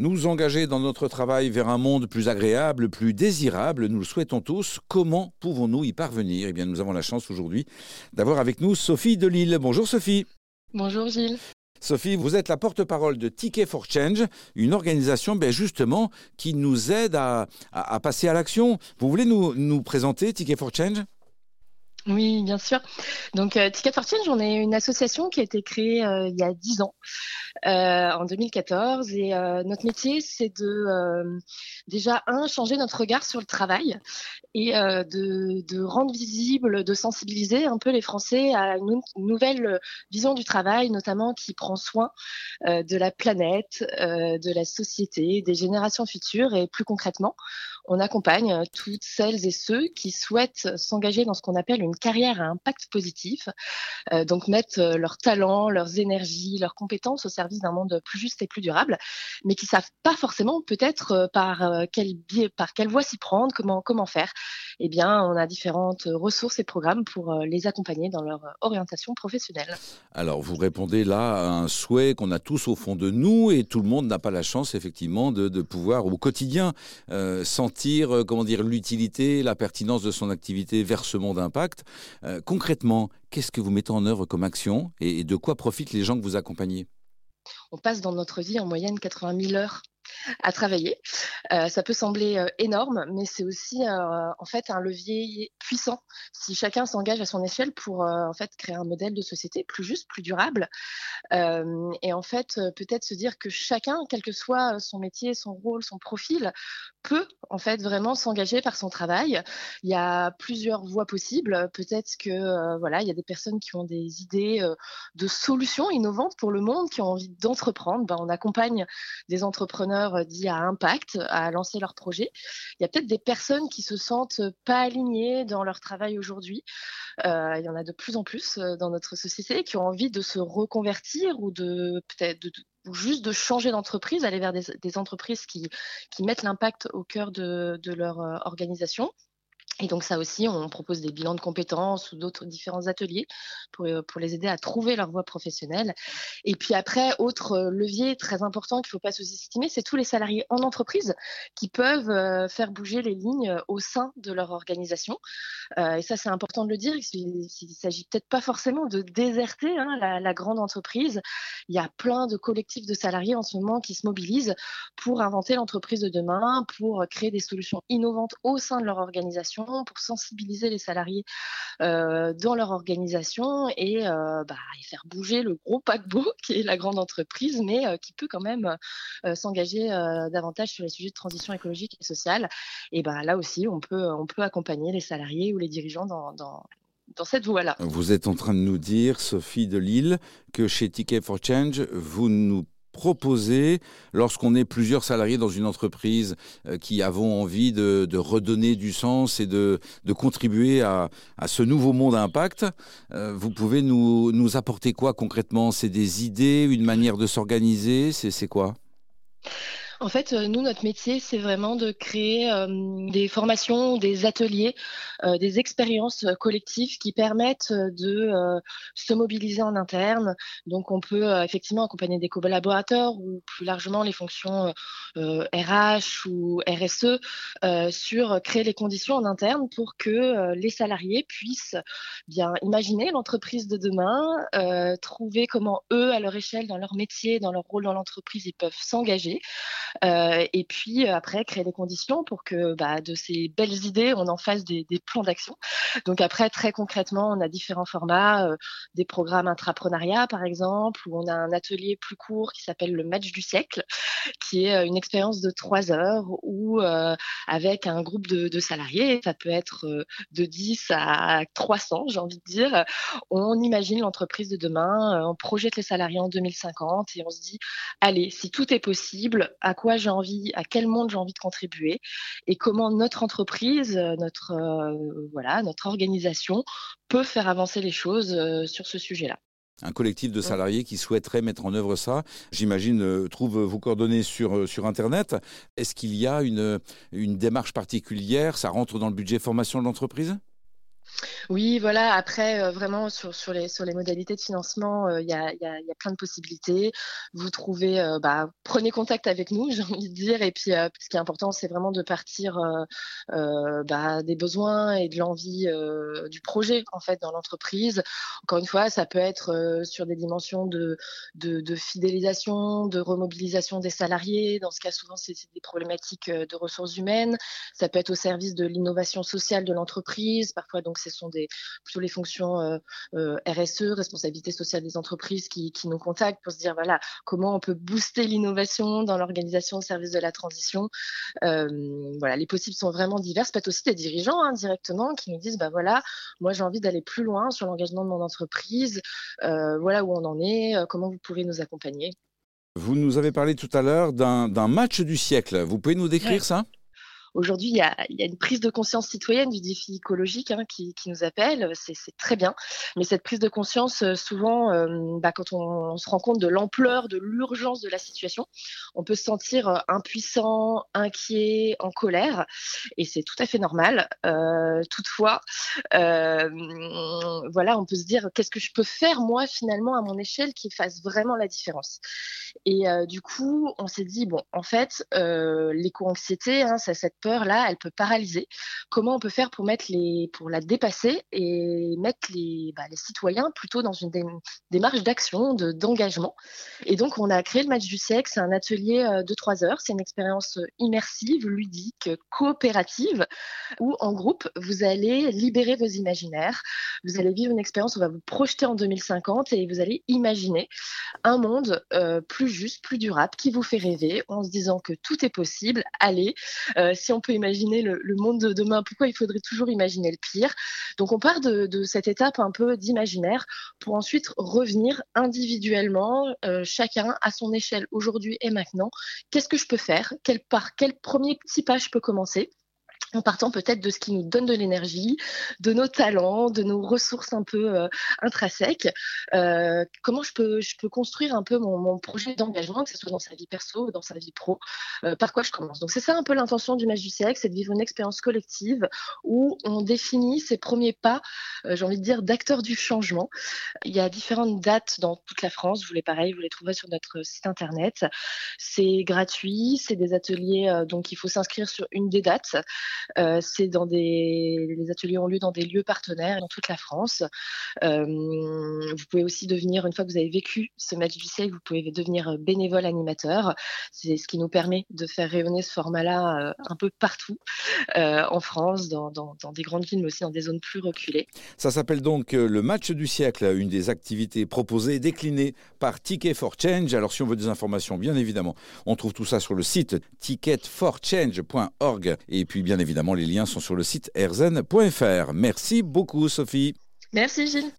Nous engager dans notre travail vers un monde plus agréable, plus désirable, nous le souhaitons tous. Comment pouvons-nous y parvenir? Eh bien, nous avons la chance aujourd'hui d'avoir avec nous Sophie Delille. Bonjour Sophie. Bonjour Gilles. Sophie, vous êtes la porte-parole de Ticket for Change, une organisation ben, justement qui nous aide à, passer à l'action. Vous voulez nous, nous présenter Ticket for Change? Oui, bien sûr. Donc, euh, Ticket for Change, on est une association qui a été créée euh, il y a 10 ans, euh, en 2014. Et notre métier, c'est de, déjà, un, changer notre regard sur le travail et de, de, rendre visible, de sensibiliser un peu les Français à une, nouvelle vision du travail, notamment qui prend soin de la planète, de la société, des générations futures. Et plus concrètement, on accompagne toutes celles et ceux qui souhaitent s'engager dans ce qu'on appelle une carrière à impact positif, euh, donc mettre euh, leurs talents, leurs énergies, leurs compétences au service d'un monde plus juste et plus durable, mais qui savent pas forcément peut-être euh, par quel biais, par quelle voie s'y prendre, comment comment faire. Eh bien, on a différentes ressources et programmes pour les accompagner dans leur orientation professionnelle. Alors, vous répondez là à un souhait qu'on a tous au fond de nous et tout le monde n'a pas la chance effectivement de, de pouvoir au quotidien sentir comment dire l'utilité, la pertinence de son activité vers ce monde impact. Euh, concrètement, qu'est-ce que vous mettez en œuvre comme action et de quoi profitent les gens que vous accompagnez? On passe dans notre vie en moyenne 80 000 heures à travailler. Euh, ça peut sembler euh, énorme, mais c'est aussi euh, en fait un levier puissant si chacun s'engage à son échelle pour en fait créer un modèle de société plus juste, plus durable. et en fait, peut-être se dire que chacun, quel que soit son métier, son rôle, son profil, peut en fait vraiment s'engager par son travail. Il y a plusieurs voies possibles. Peut-être que voilà, il y a des personnes qui ont des idées de solutions innovantes pour le monde, qui ont envie d'entreprendre. Ben, on accompagne des entrepreneurs euh, dit à impact à lancer leur projet. Il y a peut-être des personnes qui se sentent pas alignées dans leur travail aujourd'hui. Euh, il y en a de plus en plus euh, dans notre société qui ont envie de se reconvertir ou de peut-être juste de changer d'entreprise, aller vers des, entreprises qui, mettent l'impact au cœur de leur organisation. Et donc ça aussi, on propose des bilans de compétences ou d'autres différents ateliers pour, euh, les aider à trouver leur voie professionnelle. Et puis après, autre euh, levier très important qu'il ne faut pas sous-estimer, c'est tous les salariés en entreprise qui peuvent euh, faire bouger les lignes au sein de leur organisation. et ça, c'est important de le dire. Il ne s'agit peut-être pas forcément de déserter hein, la, grande entreprise. Il y a plein de collectifs de salariés en ce moment qui se mobilisent pour inventer l'entreprise de demain, pour créer des solutions innovantes au sein de leur organisation pour sensibiliser les salariés euh, dans leur organisation et, euh, bah, faire bouger le gros paquebot qui est la grande entreprise, mais euh, qui peut quand même s'engager davantage sur les sujets de transition écologique et sociale. Et bah, là aussi, on peut, on peut accompagner les salariés ou les dirigeants dans, dans dans cette voie-là. Vous êtes en train de nous dire, Sophie de Lille, que chez Ticket for Change, vous nous proposer, lorsqu'on est plusieurs salariés dans une entreprise euh, qui avons envie de, redonner du sens et de, contribuer à, ce nouveau monde impact, euh, vous pouvez nous apporter quoi concrètement? C'est des idées, une manière de s'organiser? C'est quoi? En fait, euh, nous, notre métier, c'est vraiment de créer euh, des formations, des ateliers, euh, des expériences collectives qui permettent de se mobiliser en interne. Donc, on peut effectivement accompagner des collaborateurs ou plus largement les fonctions RH ou RSE sur créer les conditions en interne pour que les salariés puissent bien imaginer l'entreprise de demain, trouver comment eux, à leur échelle, dans leur métier, dans leur rôle dans l'entreprise, ils peuvent s'engager. Euh, et puis euh, après, créer les conditions pour que bah, de ces belles idées, on en fasse des, plans d'action. Donc après, très concrètement, on a différents formats, euh, des programmes intrapreneuriat par exemple, où on a un atelier plus court qui s'appelle le match du siècle, qui est une expérience de trois heures où avec un groupe de, salariés, ça peut être de 10 à 300, j'ai envie de dire, on imagine l'entreprise de demain, on projette les salariés en 2050 et on se dit, allez, si tout est possible, à quoi j'ai envie, à quel monde j'ai envie de contribuer et comment notre entreprise, euh, notre, euh, voilà, notre organisation peut faire avancer les choses euh, sur ce sujet-là un collectif de salariés qui souhaiterait mettre en œuvre ça. J'imagine, trouve vos coordonnées sur, sur Internet. Est-ce qu'il y a une, une démarche particulière? Ça rentre dans le budget formation de l'entreprise? Oui, voilà. Après, euh, vraiment, sur, les, modalités de financement, euh, il y, a, plein de possibilités. Vous trouvez, euh, bah, prenez contact avec nous, j'ai envie de dire. Et puis, ce qui est important, c'est vraiment de partir bah, des besoins et de l'envie du projet, en fait, dans l'entreprise. Encore une fois, ça peut être sur des dimensions de, fidélisation, de remobilisation des salariés. Dans ce cas, souvent, c'est des problématiques de ressources humaines. Ça peut être au service de l'innovation sociale de l'entreprise. Parfois, donc, c'est sont des, plutôt les fonctions euh, euh, RSE, responsabilité sociale des entreprises, qui, nous contactent pour se dire voilà comment on peut booster l'innovation dans l'organisation au service de la transition. Euh, voilà, les possibles sont vraiment divers. Peut-être aussi des dirigeants hein, directement qui nous disent bah voilà, moi j'ai envie d'aller plus loin sur l'engagement de mon entreprise. voilà où on en est. comment vous pouvez nous accompagner. Vous nous avez parlé tout à l'heure d'un match du siècle. Vous pouvez nous décrire ça? Aujourd'hui, il y a, une prise de conscience citoyenne du défi écologique hein, qui, nous appelle, c'est très bien. Mais cette prise de conscience, euh, souvent, euh, bah, quand on, se rend compte de l'ampleur, de l'urgence de la situation, on peut se sentir euh, impuissant, inquiet, en colère, et c'est tout à fait normal. toutefois, voilà, on peut se dire qu'est-ce que je peux faire moi finalement à mon échelle qui fasse vraiment la différence? Et du coup, on s'est dit bon, en fait, l'éco-anxiété, hein, ça, cette peur-là, elle peut paralyser. Comment on peut faire pour, mettre les, pour la dépasser et mettre les, bah, les citoyens plutôt dans une démarche d'action, d'engagement Et donc, on a créé le match du siècle. C'est un atelier euh, de trois heures. C'est une expérience immersive, ludique, coopérative, où en groupe, vous allez libérer vos imaginaires. Vous allez vivre une expérience, on va vous projeter en 2050 et vous allez imaginer un monde euh, plus juste, plus durable, qui vous fait rêver en se disant que tout est possible. Allez, euh, si on peut imaginer le, monde de demain, pourquoi il faudrait toujours imaginer le pire. Donc on part de, cette étape un peu d'imaginaire pour ensuite revenir individuellement, euh, chacun à son échelle aujourd'hui et maintenant. Qu'est-ce que je peux faire? Quel, premier petit pas je peux commencer? En partant peut-être de ce qui nous donne de l'énergie, de nos talents, de nos ressources un peu euh, intrinsèques. Euh, comment je peux, je peux construire un peu mon, projet d'engagement, que ce soit dans sa vie perso ou dans sa vie pro, euh, par quoi je commence? Donc c'est ça un peu l'intention du Match du siècle, c'est de vivre une expérience collective où on définit ses premiers pas, j'ai envie de dire, d'acteurs du changement. Il y a différentes dates dans toute la France, vous les pareil, vous les trouverez sur notre site internet. C'est gratuit, c'est des ateliers, donc il faut s'inscrire sur une des dates. Euh, c'est dans des, les ateliers ont lieu dans des lieux partenaires dans toute la France. Euh, vous pouvez aussi devenir, une fois que vous avez vécu ce match du siècle, vous pouvez devenir bénévole animateur. C'est ce qui nous permet de faire rayonner ce format-là euh, un peu partout en France, dans, dans, des grandes villes, mais aussi dans des zones plus reculées. Ça s'appelle donc le match du siècle, une des activités proposées et déclinées par Ticket for Change. Alors si on veut des informations, bien évidemment, on trouve tout ça sur le site ticketforchange.org et puis bien évidemment Évidemment, les liens sont sur le site erzen.fr. Merci beaucoup, Sophie. Merci, Gilles.